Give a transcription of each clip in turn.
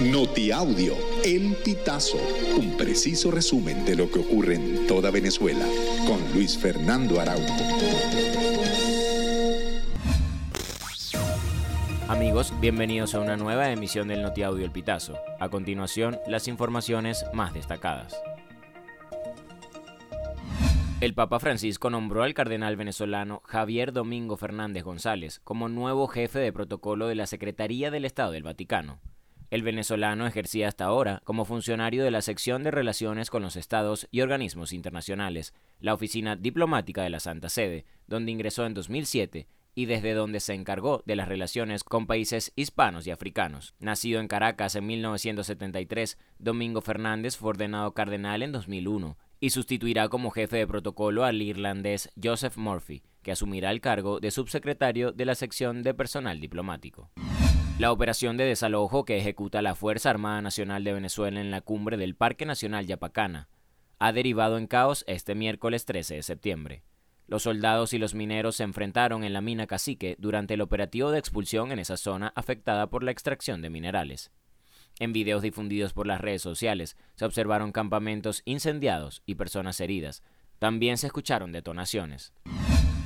Notiaudio, El Pitazo, un preciso resumen de lo que ocurre en toda Venezuela, con Luis Fernando Araújo. Amigos, bienvenidos a una nueva emisión del Notiaudio El Pitazo. A continuación, las informaciones más destacadas. El Papa Francisco nombró al cardenal venezolano Javier Domingo Fernández González como nuevo jefe de protocolo de la Secretaría del Estado del Vaticano. El venezolano ejercía hasta ahora como funcionario de la sección de relaciones con los estados y organismos internacionales, la oficina diplomática de la Santa Sede, donde ingresó en 2007 y desde donde se encargó de las relaciones con países hispanos y africanos. Nacido en Caracas en 1973, Domingo Fernández fue ordenado cardenal en 2001 y sustituirá como jefe de protocolo al irlandés Joseph Murphy, que asumirá el cargo de subsecretario de la sección de personal diplomático. La operación de desalojo que ejecuta la Fuerza Armada Nacional de Venezuela en la cumbre del Parque Nacional Yapacana ha derivado en caos este miércoles 13 de septiembre. Los soldados y los mineros se enfrentaron en la mina Cacique durante el operativo de expulsión en esa zona afectada por la extracción de minerales. En videos difundidos por las redes sociales se observaron campamentos incendiados y personas heridas. También se escucharon detonaciones.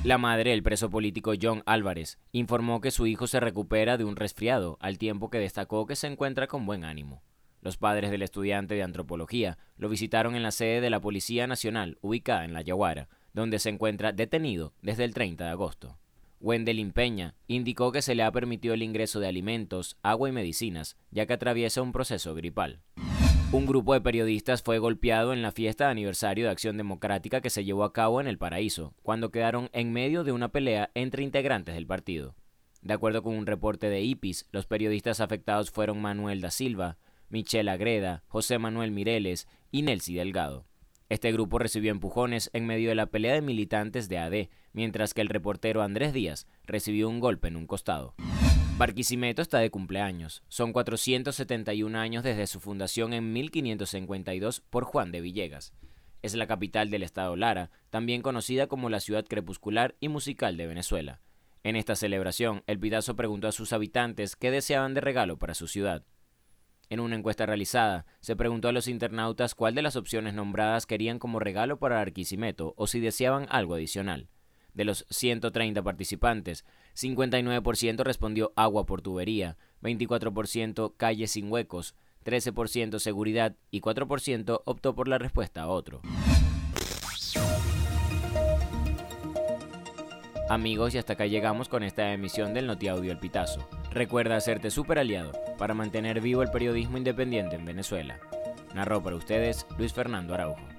La madre del preso político John Álvarez informó que su hijo se recupera de un resfriado, al tiempo que destacó que se encuentra con buen ánimo. Los padres del estudiante de antropología lo visitaron en la sede de la Policía Nacional, ubicada en La Yaguara, donde se encuentra detenido desde el 30 de agosto. Wendelin Peña indicó que se le ha permitido el ingreso de alimentos, agua y medicinas, ya que atraviesa un proceso gripal. Un grupo de periodistas fue golpeado en la fiesta de aniversario de Acción Democrática que se llevó a cabo en el Paraíso, cuando quedaron en medio de una pelea entre integrantes del partido. De acuerdo con un reporte de IPIS, los periodistas afectados fueron Manuel da Silva, Michelle Agreda, José Manuel Mireles y Nelsi Delgado. Este grupo recibió empujones en medio de la pelea de militantes de AD, mientras que el reportero Andrés Díaz recibió un golpe en un costado. Barquisimeto está de cumpleaños. Son 471 años desde su fundación en 1552 por Juan de Villegas. Es la capital del estado Lara, también conocida como la ciudad crepuscular y musical de Venezuela. En esta celebración, el Pidazo preguntó a sus habitantes qué deseaban de regalo para su ciudad. En una encuesta realizada, se preguntó a los internautas cuál de las opciones nombradas querían como regalo para Barquisimeto o si deseaban algo adicional. De los 130 participantes, 59% respondió agua por tubería, 24% calle sin huecos, 13% seguridad y 4% optó por la respuesta a otro. Amigos, y hasta acá llegamos con esta emisión del Notiaudio El Pitazo. Recuerda hacerte super aliado para mantener vivo el periodismo independiente en Venezuela. Narró para ustedes Luis Fernando Araujo.